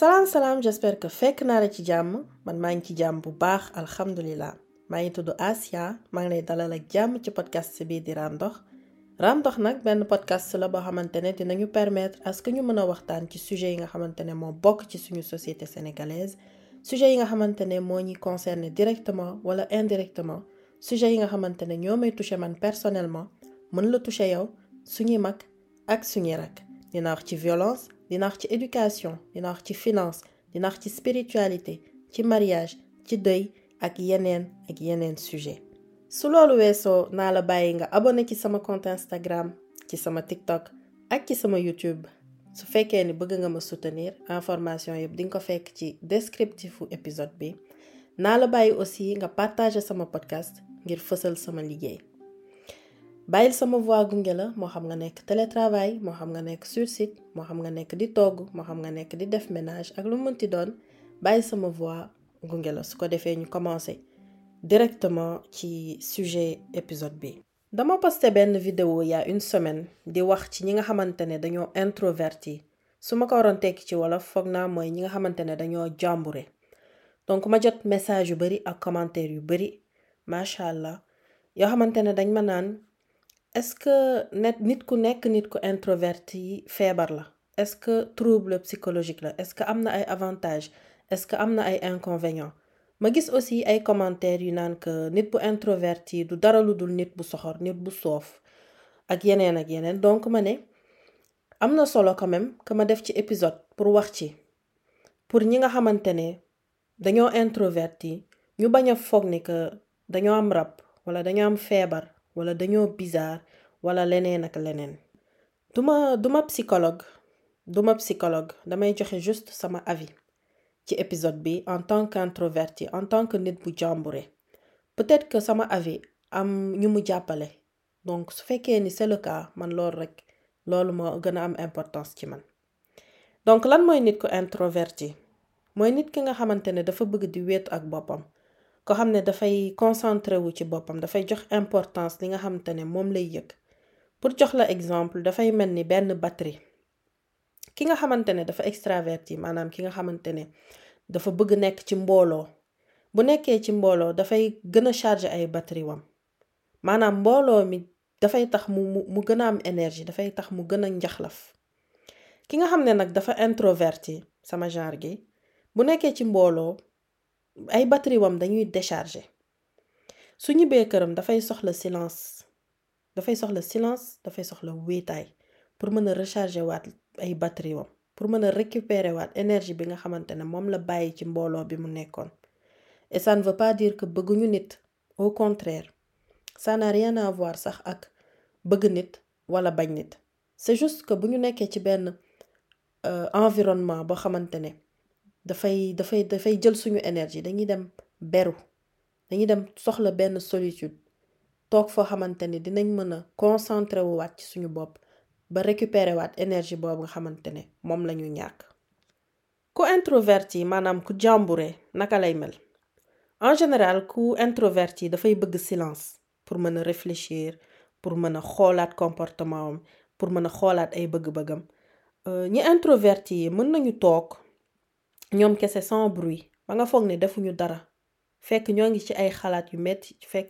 salaam salaam j'espère que fekk la ci man maa ngi ci jàmm bu baax alhamdulilah maa ngi Asia maa ngi lay dalal ak ci podcast bii di Raam Dox. Raam Dox podcast la boo xamante ne dinañu permettre à ce que ñu mën a waxtaan ci sujet yi nga xamante ne moo bokk ci suñu société sénégalaise sujet yi nga xamante ne moo ñuy concerné directement wala indirectement sujet yi nga dina violence dina wax éducation dina wax finance dina wax spiritualité ci mariage ci deuil ak yeneen ak yeneen sujet. Su loolu weesoo naa la bàyyi nga abonné ci sama compte Instagram ci sama TikTok ak ci sama YouTube. Su fekkee ni bëgg nga ma soutenir information yëpp di nga ko fekk ci descriptifu épisode bi. Naa la bàyyi aussi nga partager sama podcast ngir fësal sama liggéey bàyyil sama voix gunge la moo xam nga nekk télétravail moo xam nga nekk sur site moo xam nga nekk di togg moo xam nga nekk di def ménage ak lu mënti doon bàyyil sama voix gunge la. Su ko defee ñu commencé directement ci sujet épisode bi. Dama posté benn vidéo il y a une semaine di wax ci ñi nga xamante ne dañoo introverti. Su ma ko waroon tekki ci wolof foog naa mooy ñi nga xamante ne dañoo jàmbure. Donc ma jot message yu bari ak commentaire yu bari macha allah yoo xamante ne dañ ma naan est-ce que net nit ku nekk nit ku introverti est-ce que trouble psychologique la? Est-ce que am na avantages? Est-ce que am na ay inconvénients? Ma gis aussi ay commentaires yu naan que nit introverti du dara lu dul nit bu soxor nit bu soof ak donc ma ne solo que ma def épisode pour wax pour ñi nga xamante introverti ñu bañ que dañoo am rab wala am wala dañoo bizarre wala leneen ak leneen. Duma duma psychologue duma psychologue damay joxe juste sama avis ci épisode bi en tant qu'introverti en tant que nit bu jàmbure. Peut-être que sama avis am ñu mu jàppale. Donc su fekkee ni c'est le cas man loolu rek loolu moo gën a am importance ci man. Donc lan mooy nit ku introverti? Mooy nit ki nga xamante ne dafa bëgg di wéet ak boppam ko xam ne dafay concentré wu ci boppam dafay jox importance li nga xamante ne moom lay yëg pour jox la exemple dafay mel ni benn batterie ki nga xamante ne dafa extraverti maanaam ki nga xamante ne dafa bëgg nekk ci mbooloo bu nekkee ci mbooloo dafay gën a charger ay batterie wam maanaam mbooloo mi dafay tax mu mu mu gën a am énergie dafay tax mu gën a njaxlaf ki nga xam ne nag dafa introverti sama genre gi bu nekkee ci mbooloo ay batterie wam dañuy décharger. Su ñibbee këram dafay soxla silence dafay soxla silence dafay soxla wéetaay pour mën a recharger waat ay batterie wam pour mën a récupérer waat énergie bi nga xamante ne moom la bàyyi ci mbooloo bi mu nekkoon. Et ça ne veut pas dire que bëgguñu nit au contraire ça n'a rien à voir sax ak bëgg nit wala bañ nit. C'est juste que bu ñu nekkee ci benn environnement boo xamante ne dafay dafay dafay jël suñu énergie. Dañuy dem beru. Dañuy solitude. Toog foo xamante ne dinañ concentré wu waat ci récupérer waat énergie boobu nga xamante ne moom la ñàkk. Ku introverti maanaam ku jàmbure naka lay mel? En général ku introverti dafay silence pour mën a réfléchir pour mën a xoolaat comportement am pour mën a xoolaat ay bëgg-bëggam. Ñi introverti mën ñoom kese sans bruit. Ba nga foog ne defuñu dara. Fekk ñoo ngi ci ay xalaat yu metti fekk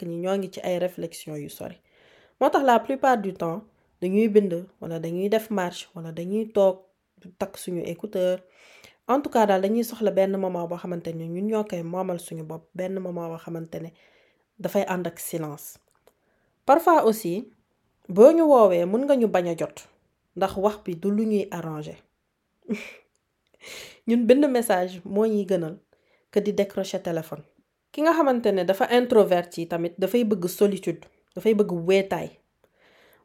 ay réflexion yu sori. Moo tax la plupart du temps dañuy bind wala dañuy def marche wala dañuy toog takk suñu écouteur. En tout cas daal dañuy soxla benn moment boo xamante ne ñun ñoo koy moomal suñu bopp benn moment boo xamante ne dafay ànd ak silence. Parfois aussi boo ñu woowee mën nga ñu bañ a jot ndax wax ñun bind message moo ñuy gënal que di décrocher téléphone. Ki nga xamante ne dafa introverti tamit dafay bëgg solitude dafay bëgg weetaay.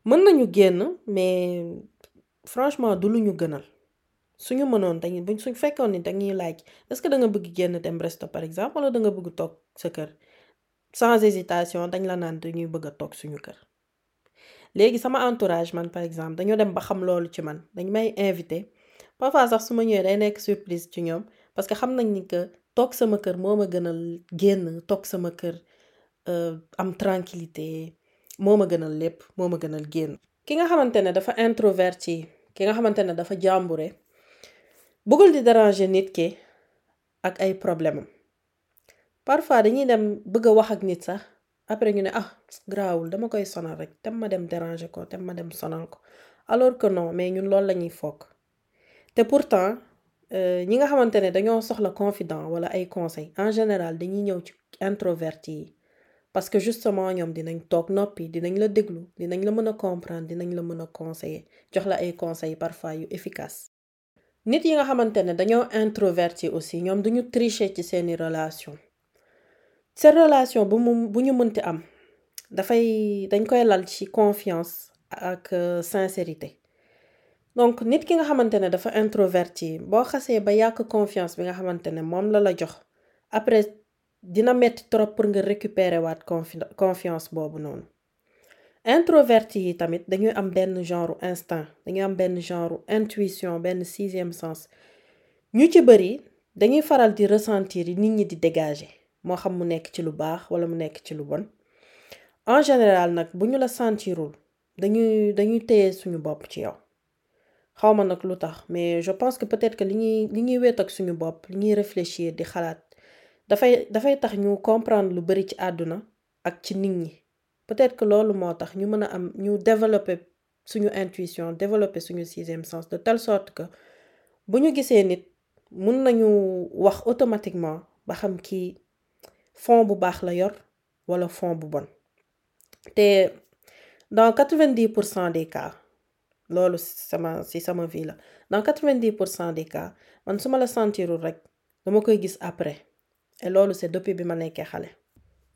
Mën nañu génn mais franchement du lu ñu gënal. Suñu mënoon dañuy buñ suñ fekkoon ni dañuy laaj est-ce que da nga bëgg génn par exemple wala da nga bëgg toog sa kër? Sans hésitation dañ la naan dañuy bëgg a toog suñu kër. Léegi sama entourage man par exemple dañoo dem ba xam parfois sax su ma ñëwee day nekk surprise ci ñoom parce que xam nañ ni que toog sama kër moo ma gënal génn toog sama kër am tranquillité moo ma gënal lépp moo ma gënal génn. Ki nga xamante ne dafa introverti ki nga xamante ne dafa jàmbure bëggul di nit ki ak ay problème am. Parfois dañuy dem bëgg a wax ak nit sax après ñu ne ah grawul dama koy sonal rek tem ma dem déranger ko tem ma dem sonal ko. Alors que non mais ñun loolu lañuy foog te pourtant ñi nga xamante ne dañoo soxla confident wala ay conseil en général dañuy ñëw ci parce que justement ñoom dinañ toog noppi dinañ la déglu dinañ la mën a comprendre dinañ la mën a conseiller jox la ay conseils parfois yu efficace nit yi nga xamante ne dañoo introverti aussi ñoom duñu tricher ci seeni relation. Seen relation bu mu bu ñu mënti am dafay dañ koy lal confiance ak sincérité donc nit ki nga introverti boo xasee ba confiance bi nga moom la la jox après dina pour récupérer waat confiance boobu noonu. Introverti yi tamit genre instinct dañuy genre intuition benn sixième sens. Ñu ci bëri dañuy faral ressentir dégager en général nag bu ñu la sentirul dañuy dañuy téye suñu xawma nag lu tax mais je pense que peut-être que li ñuy li ñuy wéet ak suñu bopp li ñuy réfléchir di xalaat dafay dafay tax ñu comprendre lu bari ci àdduna ak ci nit ñi. Peut-être que loolu moo tax ñu mën a am ñu développer suñu intuition développer suñu sixième sens de telle sorte que bu ñu gisee nit mun nañu wax automatiquement ba xam kii fond bu baax la yor wala fond bu bon. Te dans quatre-vingt-dix pour cent des cas loolu sama ci sama vie la. Dans quatre-vingt-dix pour cent des cas man su ma la sentirul rek dama koy gis après. Et loolu c'est depuis bi ma nekkee xale.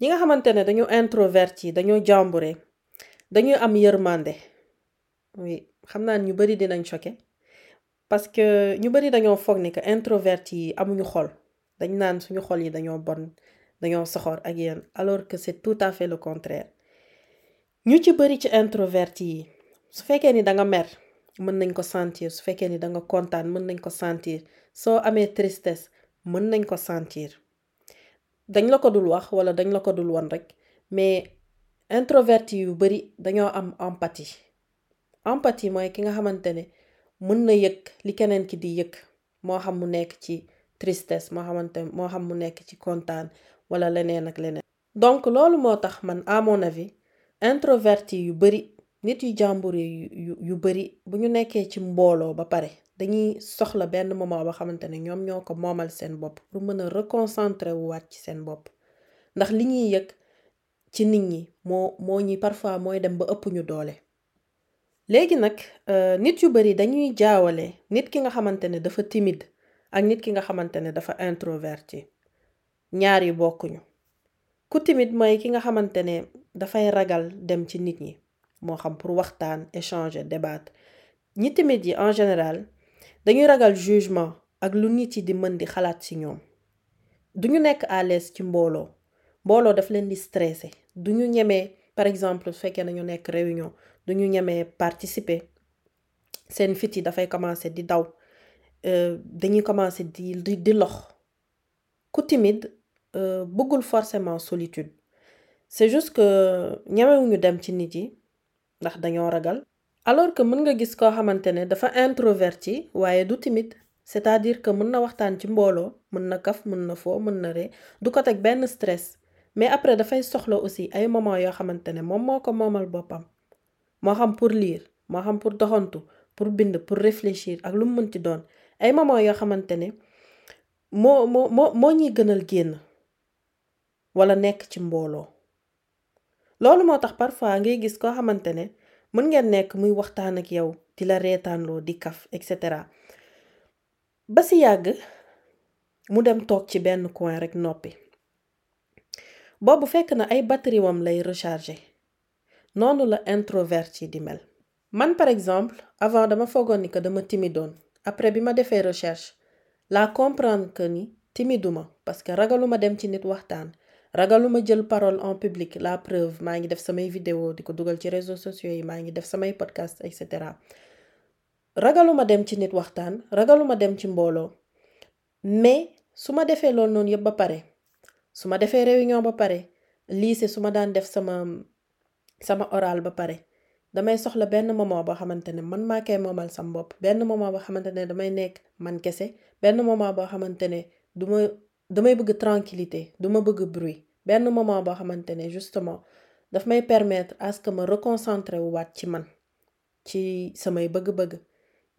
Ñi nga xamante ne introverti dañoo jàmbure dañuy am oui xam naa ñu dinañ choqué. Parce que ñu bari dañoo foog ni que introverti yi amuñu xol. Dañ naan suñu xol yi bon dañoo soxor alors que c'est tout à fait le contraire. Ñu ci ci introverti su fekkee ni danga mer mën nañ ko sentir. Su fekkee ni danga kontaan mën nañ ko sentir. Soo amee tristesse mën nañ ko sentir. Dañ la ko dul wax wala dañ la ko dul won rek mais introverti yu bari dañoo am empathie. Empathie mooy ki nga xamante ne mën na yëg li keneen ki di yëg. Moo xam mu nekk ci tristesse moo xamante moo xam mu nekk ci kontaan wala leneen ak leneen. Donc loolu moo tax man à mon avis introverti yu bari nit yu jàmbur yu yu bari bu ñu nekkee ci mbooloo ba pare dañuy soxla benn moment ba xamante ne ñoom ñoo ko moomal seen bopp pour mën a reconcentrer wu waat ci seen bopp. Ndax li ñuy yëg ci nit ñi moo moo ñi parfois mooy dem ba ëpp ñu doole. Léegi nag nit yu bari dañuy jaawale nit ki nga xamante ne dafa timide ak nit ki nga xamante ne dafa introverti. Ñaar yi bokkuñu. Ku timide mooy ki nga xamante ne dafay ragal dem ci nit ñi. Moo xam pour waxtaan échanger débattre. Ñi yi en général dañuy ragal jugement ak lu nit yi di mën di xalaat ci à l'aise ci mbooloo. Mbooloo daf leen di stressé duñu par exemple réunion duñu ñemee participer. Seen fit yi dafay di daw. Dañuy commencer di di di lox. Ku timide forcément solitude. C'est juste que ñemewuñu dem ci nit yi ndax dañoo ragal. Alors que mën nga gis koo xamante ne dafa introverti waaye du timide c'est-à-dire que mën na waxtaan ci mbooloo mën na kaf mën na foo mën na ree du ko teg benn stress. Mais après dafay soxla aussi ay moment yoo xamante ne moom moo ko moomal boppam. Moo xam pour lire moo xam pour doxantu pour bind pour réfléchir ak lu mu mënti doon. Ay moment yoo xamante ne moo moo moo moo ñuy gënal génn wala nekk ci mbooloo loolu moo tax parfois ngay gis koo xamante ne mën ngeen nekk muy waxtaan ak yow di la reetaanloo di kaf et cetera. Ba si yàgg mu dem toog ci benn coin rek noppi. Boobu fekk na ay batterie wam lay recharger. Noonu la introverti di mel. Man par exemple avant dama foogoon ni que dama timidoon. Après bi ma defee recherche la comprendre que ni timiduma parce que ragaluma dem ci nit waxtaan ragaluma jël parole en public la preuve maa ngi def samay vidéo di ko dugal ci réseaux sociaux yi maa ngi def samay podcast et cetera. Ragaluma dem ci nit waxtaan ragaluma dem ci mbooloo mais su ma defee loolu noonu yëpp ba pare su ma defee réunion ba pare lycée su ma daan def sama sama oral ba pare damay soxla benn moment boo xamante ne man maa koy moomal sam bopp benn moment boo xamante ne damay nekk man kese benn moment boo xamante ne du ma damay bëgg tranquillité du ma bëgg bruit. Benn moment boo xamante ne justement daf may permettre à ce que ma reconcentrer wu waat ci man ci samay bëgg-bëgg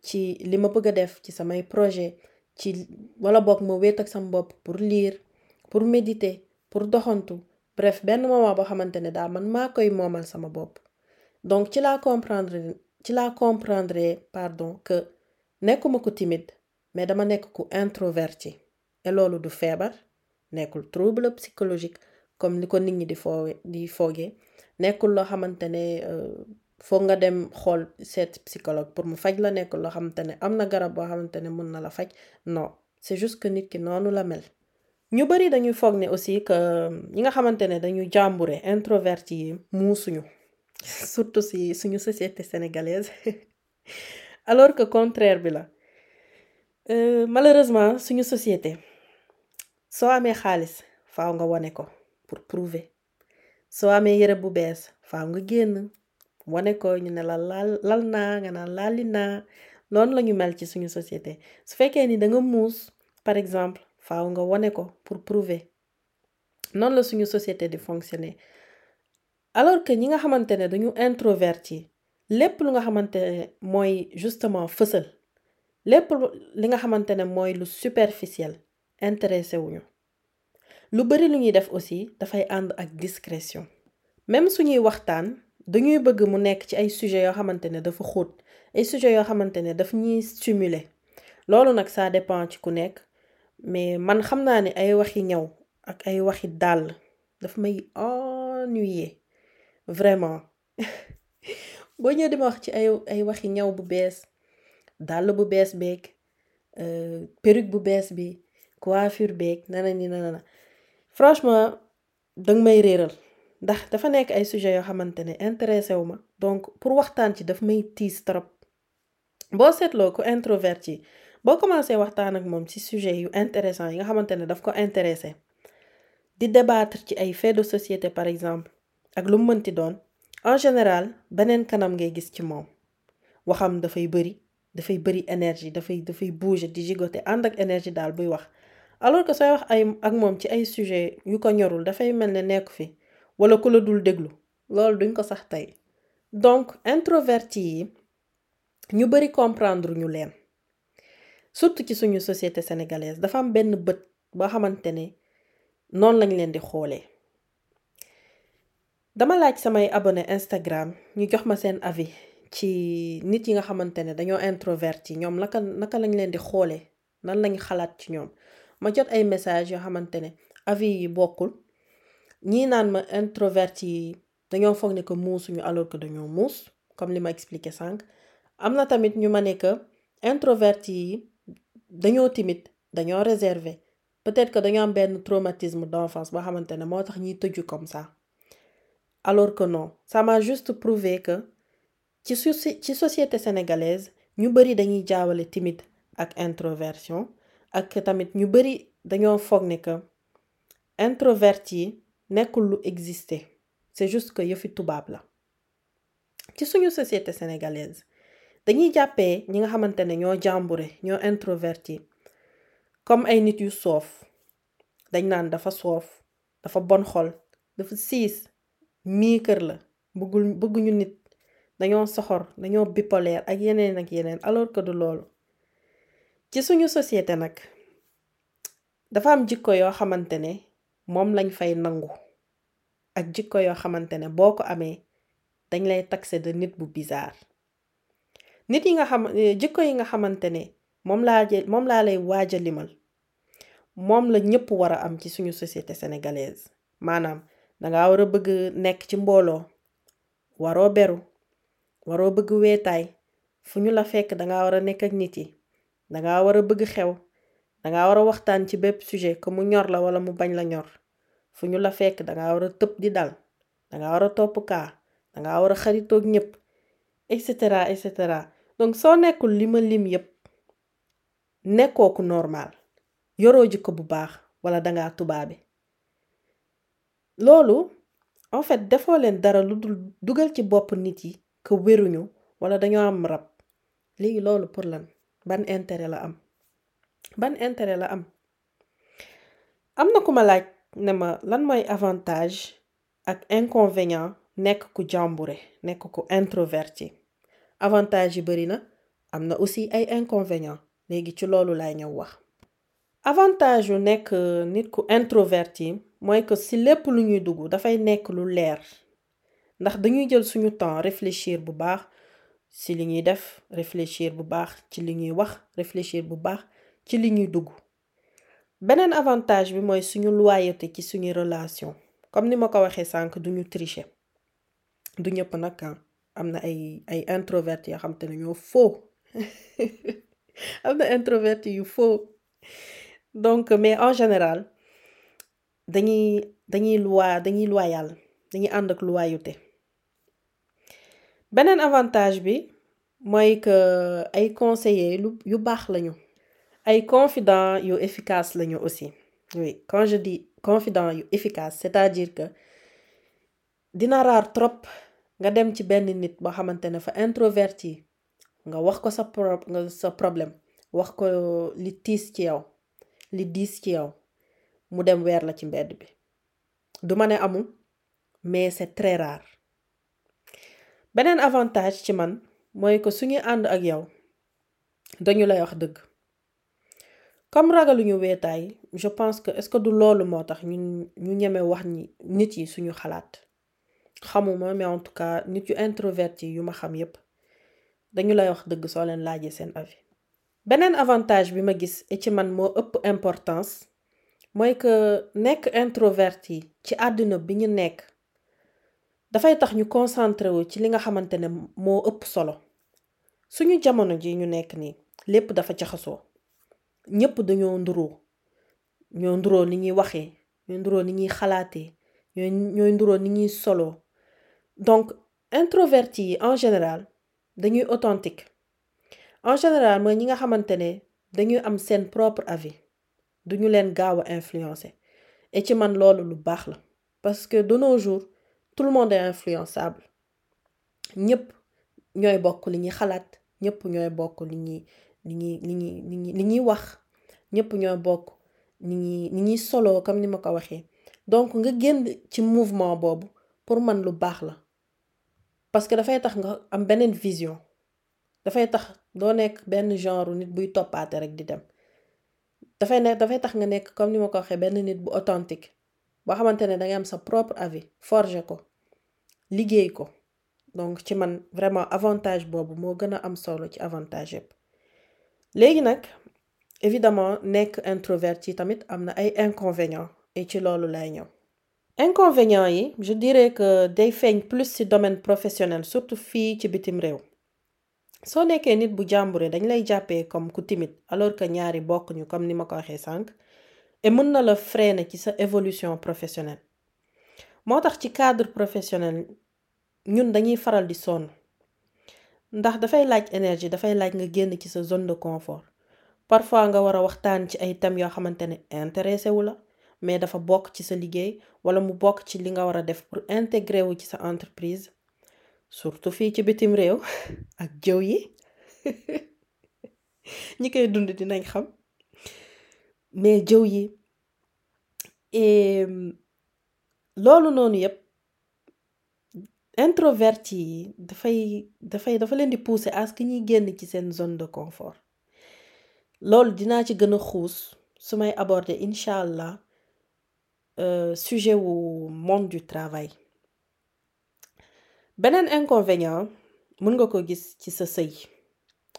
ci li ma bëgg a def ci samay projet ci wala boog ma wéet ak sam bopp pour lire pour méditer pour doxantu. Bref benn moment boo xamante ne daal man maa koy moomal sama bopp. Donc ci laa comprendre ci laa comprendre pardon que nekkuma ko timide mais dama nekk ku introverti et loolu du feebar nekkul trouble psychologique comme ni ko nit ñi di foowe di foogee. Nekkul loo xamante ne foog nga dem xool seet psychologue pour mu faj la. Nekkul loo xamante ne am na garab boo la non c'est juste que nit ki noonu la mel. Ñu bari dañuy foog ne aussi que ñi nga xamante ne dañu jàmbure introverti yi muusuñu surtout si suñu société sénégalaise. Alors que contraire bi la. Malheureusement suñu société soo amee xaalis faaw nga wane ko pour prouver. Soo amee yëre bu bees faaw nga génn wane ko ñu ne la lal lal naa nga naan laali naa. Noonu la ñu mel ci suñu ni da nga muus par exemple faaw nga wane ko pour prouver. Noonu la suñu société di fonctionner. Alors que ñi nga xamante ne dañu introverti lépp lu nga xamante ne mooy justement fësal lépp li nga xamante ne mooy lu superficiel intéressé wuñu lu bari lu ñuy aussi dafay ànd ak discrétion. Même suñuy waxtaan dañuy bëgg mu nekk ci ay sujets yoo xamante ne dafa xóot ay sujets yoo xamante ne daf ñuy stimuler. Loolu nag ça dépend ci ku nekk mais man xam naa ne ay waxi ak ay waxi dàll daf may ennuyer vraiment. Boo ñëwee di ma wax ci ay ay waxi ñaw bu bees dàll bu bees beeg perruque bu bees bi coiffure beeg nana ni nana na franchement danga may réeral ndax dafa nekk ay sujets yoo xamante ne intéressé wu ma donc pour waxtaan ci daf may tiis trop boo seetloo ko introverti boo commencé waxtaan ak moom ci sujet yu intéressant yi nga xamante ne daf ko intéressé di débattre ci ay faits de société par exemple ak lu mu mënti doon en général beneen kanam ngay gis ci moom waxam dafay bëri dafay bëri énergie dafay dafay bouger di gigoter ànd ak énergie daal buy wax alors que sooy wax ay ak moom ci ay sujet yu ko ñorul dafay mel ne nekk fi wala ku la dul déglu loolu duñ ko sax tey. Donc introverti yi ñu bari comprendre ñu leen. Surtout ci suñu société sénégalaise dafa am benn bët boo xamante ne noonu lañ leen di xoolee Instagram ñu jox ma seen avis ci nit yi nga xamante ne dañoo introverti ñoom naka naka lañ leen di xoolee nan lañ xalaat ma jot ay message introverti yi dañoo foog que muusuñu alors que dañoo muus comme li ma expliqué introverti yi timide réservé. Peut-être que dañoo am benn traumatisme d'enfance boo xamante comme ça. Alors que non ça m'a juste prouvé que ci ci société sénégalaise ñu bari dañuy jaawale timide ak introversion ak tamit ñu bari dañoo ne que introverti yi nekkul lu c'est juste que yëfi tubaab la. Ci suñu société sénégalaise dañuy jàppee ñi nga xamante ne ñoo jàmbure ñoo introverti comme ay nit yu soof. Dañ naan dafa soof dafa bon xol dafa siis mii kër la bëggul bëgguñu nit. Dañoo soxor dañoo bipolaire ak yeneen ak yeneen alors que du loolu ci suñu société nag dafa am jikko yoo xamante ne moom lañ fay nangu ak jikko yoo xamante ne boo ko amee dañ lay taxé de nit bu bizarre. Nit yi nga xam jikko yi nga xamante ne moom laa moom laa lay waaja limal moom la ñëpp war a am ci suñu société sénégalaise. Maanaam war a bëgg nekk ci mbooloo waroo beru waroo bëgg weetaay fu ñu la fekk danga war a nekk ak nit yi danga war a bëgg xew. Danga war a waxtaan ci bépp sujet que mu ñor la wala mu bañ la ñor. Fu ñu la fekk danga war a tëb di dal. Danga war a topp kaa. Danga war a xaritoog ñëpp et cetera et cetera. Donc soo nekkul li ma lim yépp nekkoo normal. Yoroo jikko bu baax wala danga tubaabe. Loolu en fait defoo leen dara lu dul dugal ci bopp nit yi que wéruñu wala dañoo am rab. Léegi loolu pour lan? Ban intérêt la am. Ban intérêt la am. Am na ku ma ne ma lan mooy avantage ak inconvénient nekk ku jàmbure nekk introverti? Avantage yi bari am na aussi ay inconvénient. Léegi ci loolu laay ñëw wax. Avantage nekk nit ku introverti mooy que si lépp lu ñuy dugg dafay nekk lu leer. Ndax dañuy jël suñu réfléchir bu ci li ñuy def réfléchir bu baax ci li ñuy wax réfléchir bu baax ci li ñuy dugg. Beneen avantage bi mooy suñu loyauté ci suñu relation. Comme ni ma ko waxee sànq duñu tricher. Du ñëpp nag am na ay ay introverti yoo xam te ne ñoo faux. Am na introverti yu faux. Donc mais en général dañuy dañuy loi dañuy loyal dañuy ànd ak loyauté beneen avantage bi mooy que ay conseillers lu yu baax lañu. Ay confident yu efficace lañu aussi. Oui quand je dis confident yu efficace c'est-à-dire que dina raar trop nga dem ci benn nit boo xamante ne fa introverti nga wax ko sa pro sa problème wax ko li tiis ci yow li diis ci yow mu dem weer la ci mbedd bi. Du ma ne amul mais c'est très rare beneen avantage ci man mooy que suñuy ànd ak yow dañu lay wax dëgg. Comme ragaluñu weetaay je pense que est-ce que du loolu moo tax ñun ñu ñeme wax ni nit yi suñu xalaat? Xamuma mais en tout cas nit yu introverti yu ma xam yépp dañu lay wax dëgg soo leen laajee seen avis. Beneen avantage bi ma gis et ci man moo ëpp importance mooy que nekk introverti ci àdduna bi ñu nekk dafay tax ñu concentré wu ci li nga xamante ne moo ëpp solo. Suñu jamono ji ñu nekk nii lépp dafa jaxasoo. Ñépp dañoo nduroo. Ñoo nduroo ni ñuy waxee ñoo nduroo ni ñuy xalaatee ñooy nduroo ni ñuy soloo. Donc introverti yi en général dañuy authentique. En général mooy ñi nga xamante ne dañuy am seen propre avis. Duñu leen gaaw a influencer. Et ci man loolu lu baax parce que de nos jours tout le monde est influençable. Ñépp ñooy bokk li ñuy xalaat ñépp ñooy bokk li ñuy li ñuy li ñuy li ñuy wax ñépp ñooy bokk comme ni donc nga mouvement pour man la. Parce que dafay tax nga am vision. Dafay tax doo nekk benn genre nit buy toppaate rek di dem. Dafay nekk dafay tax nga comme ni ma ko authentique boo xamante ne sa propre avis forger liggéey ko. Donc ci vraiment avantage boobu moo gën a am solo ci avantage yépp. Léegi nag évidemment nekk introverti inconvénients et ci loolu lay ñëw. Inconvénients yi je dirais que day feeñ plus ci domaine professionnel surtout fii ci bitim réew. Soo nekkee nit bu jàmbure dañ lay comme ku alors que ñaari bokkuñu comme ni ma ko waxee sànq et mën na la sa évolution professionnelle moo tax ci cadre professionnel ñun dañuy faral di sonn. Ndax dafay laaj énergie dafay laaj zone de confort. Parfois nga a waxtaan ci ay thèmes yoo xamante ne intéressé wu la mais dafa bokk ci sa liggéey wala mu pour intégrer wu ci sa entreprise surtout fii ci bitim réew ak jëw yi. Ñi koy mais jëw loolu noonu yépp introverti yi dafay dafay dafa leen di pousser à ce que ñuy génn ci seen zone de confort. Loolu dinaa ci gën a xuus su may aborder incha allah sujet wu monde du travail. Beneen inconvénient mën nga ko gis ci sa sëy.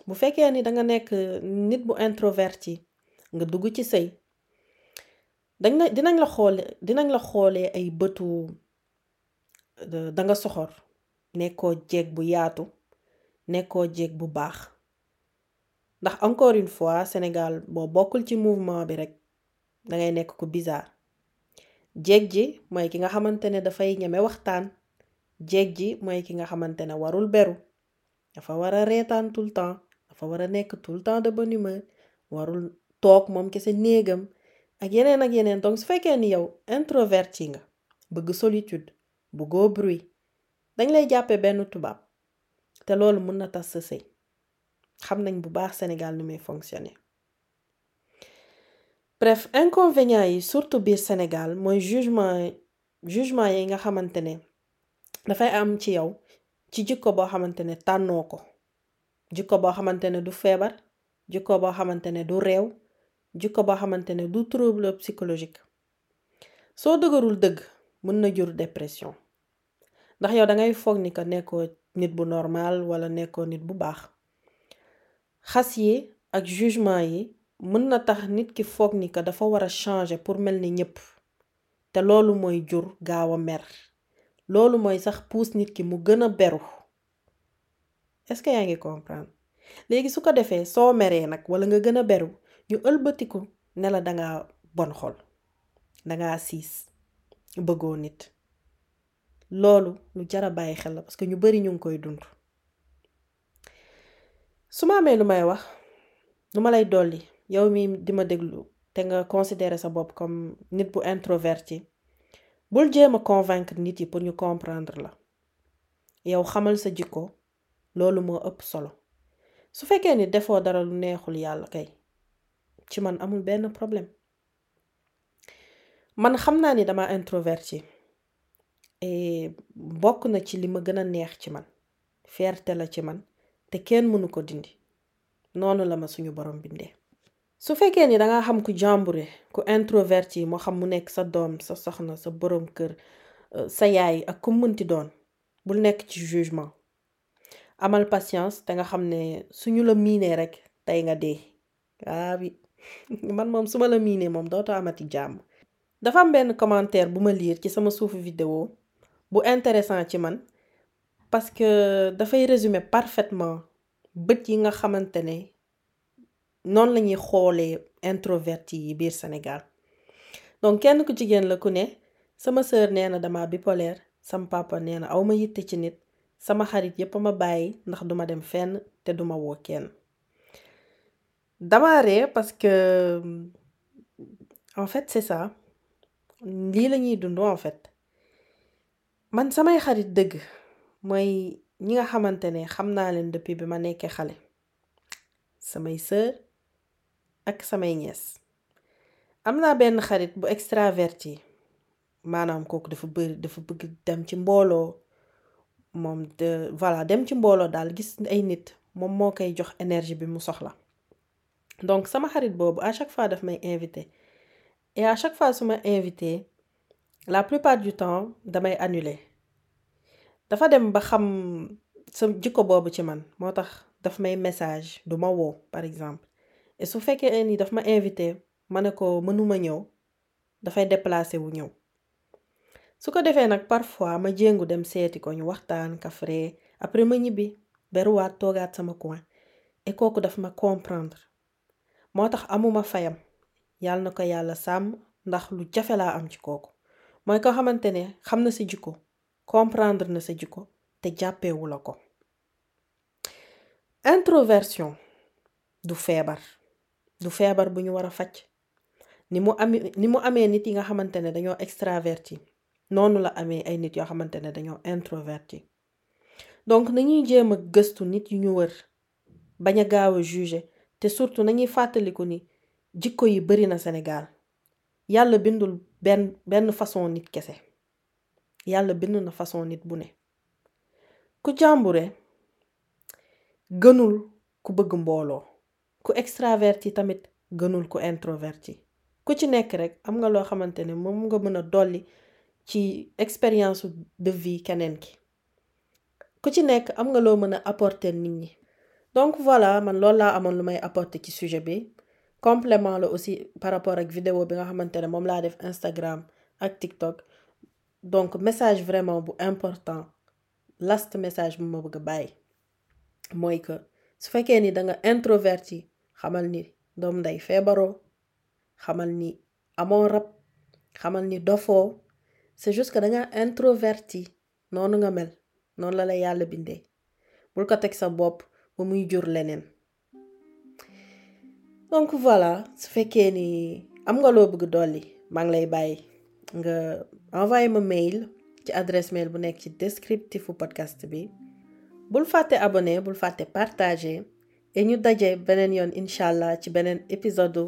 Bu fekkee ni danga nekk nit bu introverti nga dugg ci sëy dañ la dinañ la xoole dinañ la xoolee ay bëtu danga soxor nekkoo jeeg bu yaatu nekkoo jeeg bu baax. Ndax encore une fois Sénégal boo bokkul ci mouvement bi rek dangay nekk ku bizarre. Jeeg ji mooy ki nga xamante ne dafay ñeme waxtaan. Jeeg ji mooy ki nga xamante ne warul beru. Dafa war a reetaan tout le temps dafa war a nekk tout le temps de bonne humeur warul toog moom kese néegam ak yeneen ak yeneen. Donc su fekkee ni yow introverti nga bëgg solitude bëggoo bruit dañ lay jàppee benn tubaab te loolu mun na tas sa sëy. Xam nañ bu baax Sénégal nu muy fonctionner. Bref inconvénients yi surtout biir Sénégal mooy jugement jugement yi nga xamante ne dafay am ci yow ci jikko boo xamante ne tànnoo ko. Jikko boo xamante ne du feebar jikko boo xamante ne du réew jikko boo xamante ne du trouble psychologique. Soo dëgërul dëgg mën na jur dépression. Ndax yow dangay foog ni ko nekkoo nit normal wala nekkoo nit bu baax. Xas jugement yi mën na tax nit ki foog ni pour mel ni ñépp. Te loolu a mer. Loolu mooy sax puus nit ki a est-ce que yaa ngi comprendre? Léegi su ko defee soo meree nag ñu ëlbatiku ne la danga bon xol danga siis bëggoo nit. Loolu lu jara bàyyi xel la parce que ñu bari ñu ngi koy dund. Su ma amee lu may wax lu ma lay dolli yow mi di ma déglu te considérer comme nit bu introverti bul jéem a convaincre nit yi pour ñu comprendre la. Yow xamal sa jikko loolu moo ëpp solo. Su fekkee ni defoo dara lu neexul yàlla kay ci man amul benn problème. Man xam ni dama introverti. Et bokk na ci li ma gën a neex ci man. Fierté la ci man. Te kenn danga xam ku jàmbure introverti moo xam mu nekk sa doom sa soxna kër sa yaay ak ku amal patience te nga xam ne la miinee rek tey nga waa bi man moom su ma la miinee moom dootoo amati jàmm. Dafa am benn commentaire bu ma liir ci sama suufu vidéo bu intéressant ci man parce que dafay résumer parfaitement bët yi nga xamante ne noonu lañuy xoolee introverti yi biir Sénégal. Donc kenn ku jigéen la ku ne sama sœur nee na dama bipolaire sama papa nee na aw ma yitte ci nit sama xarit yépp ma bàyyi ndax duma dem fenn te duma woo kenn dama parce que en fait c'est ça. Lii lañuy dund en fait. Man samay xarit dëgg mooy ñi nga xamante ne xam depuis bi ma nekkee samay sœur ak samay ñees am naa xarit bu extraverti. Maanaam kooku dafa bëri dafa bëgg dem ci mbooloo. Moom de voilà dem ci mbooloo daal gis ay nit. Moom moo koy jox énergie bi mu soxla donc sama xarit boobu à chaque fois daf invité. Et à chaque fois su ma invité la plupart du temps damay annuler. Dafa dem ba xam sa jikko boobu ci man. Moo tax message du ma woo par exemple. Et su fekkee ni daf ma invité ma ne ko mënuma ñëw dafay déplacé wu ñëw. Su parfois ma jéngu dem seeti ko ñu waxtaan kafre. Après ma ñibbi beruwaat toogaat sama coin. Et kooku daf ma moo tax amuma fayam. Yàlla na ko yàlla sàmm ndax lu jafe laa am ne xam na sa jikko comprendre na sa jikko te jàppewu la ko. Introversion du feebar. Du feebar bu ñu war a ni mu amee ni mu amee nit yi nga xamante ne dañoo extraverti noonu la amee ay nit yoo xamante ne dañoo introverti. Donc nañuy jéem a gëstu nit yu ñu wër bañ a gaaw a juger te surtout nañuy fàttaliku ni jikko yi bari na Sénégal. Yàlla bindul benn benn façon nit kese. Yàlla bind na façon nit bu ne. Ku jàmbure gënul ku bëgg mbooloo. Ku extraverti tamit gënul ku introverti. Ku ci nekk rek am nga loo xamante ne moom nga mën a expérience de vie keneen ki. Ku ci nekk am donc voilà man loolu laa amoon lu may apporter ci sujet bi. Complément la aussi par rapport ak vidéo bi nga xamante ne moom laa def Instagram ak TikTok. Donc message vraiment bu important last message bu ma bëgg a bàyyi mooy que su fekkee ni da nga introverti xamal ni doom nday feebaroo xamal ni amoo rab xamal ni dofoo c'est juste que danga introverti noonu nga mel noonu la la yàlla bindee. Bul ko teg sa bopp donc voilà su fekkee ni am nga loo bëgg dolli maa ngi ma mail ci adresse mail bu nekk podcast bi. Bul abonné bul fàtte partager et ñu daje beneen yoon incha épisode